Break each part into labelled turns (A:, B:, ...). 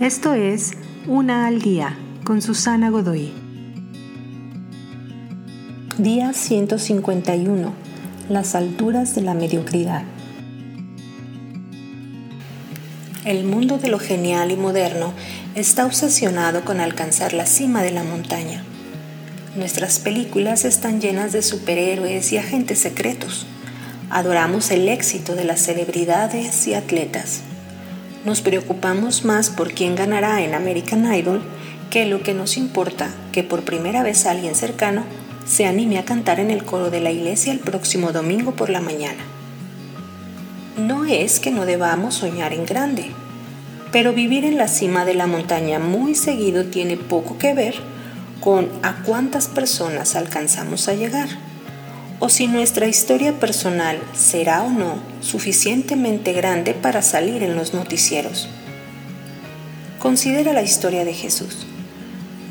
A: Esto es Una al Día con Susana Godoy. Día 151. Las alturas de la mediocridad. El mundo de lo genial y moderno está obsesionado con alcanzar la cima de la montaña. Nuestras películas están llenas de superhéroes y agentes secretos. Adoramos el éxito de las celebridades y atletas. Nos preocupamos más por quién ganará en American Idol que lo que nos importa que por primera vez alguien cercano se anime a cantar en el coro de la iglesia el próximo domingo por la mañana. No es que no debamos soñar en grande, pero vivir en la cima de la montaña muy seguido tiene poco que ver con a cuántas personas alcanzamos a llegar o si nuestra historia personal será o no suficientemente grande para salir en los noticieros. Considera la historia de Jesús.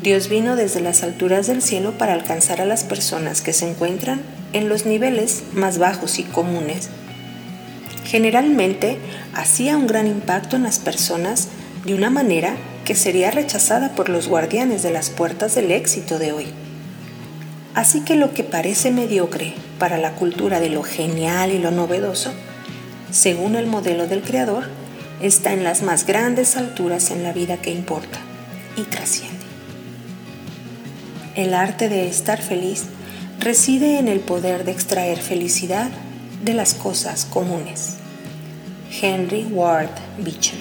A: Dios vino desde las alturas del cielo para alcanzar a las personas que se encuentran en los niveles más bajos y comunes. Generalmente hacía un gran impacto en las personas de una manera que sería rechazada por los guardianes de las puertas del éxito de hoy. Así que lo que parece mediocre para la cultura de lo genial y lo novedoso, según el modelo del Creador, está en las más grandes alturas en la vida que importa y trasciende. El arte de estar feliz reside en el poder de extraer felicidad de las cosas comunes. Henry Ward Beecher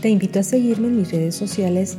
B: Te invito a seguirme en mis redes sociales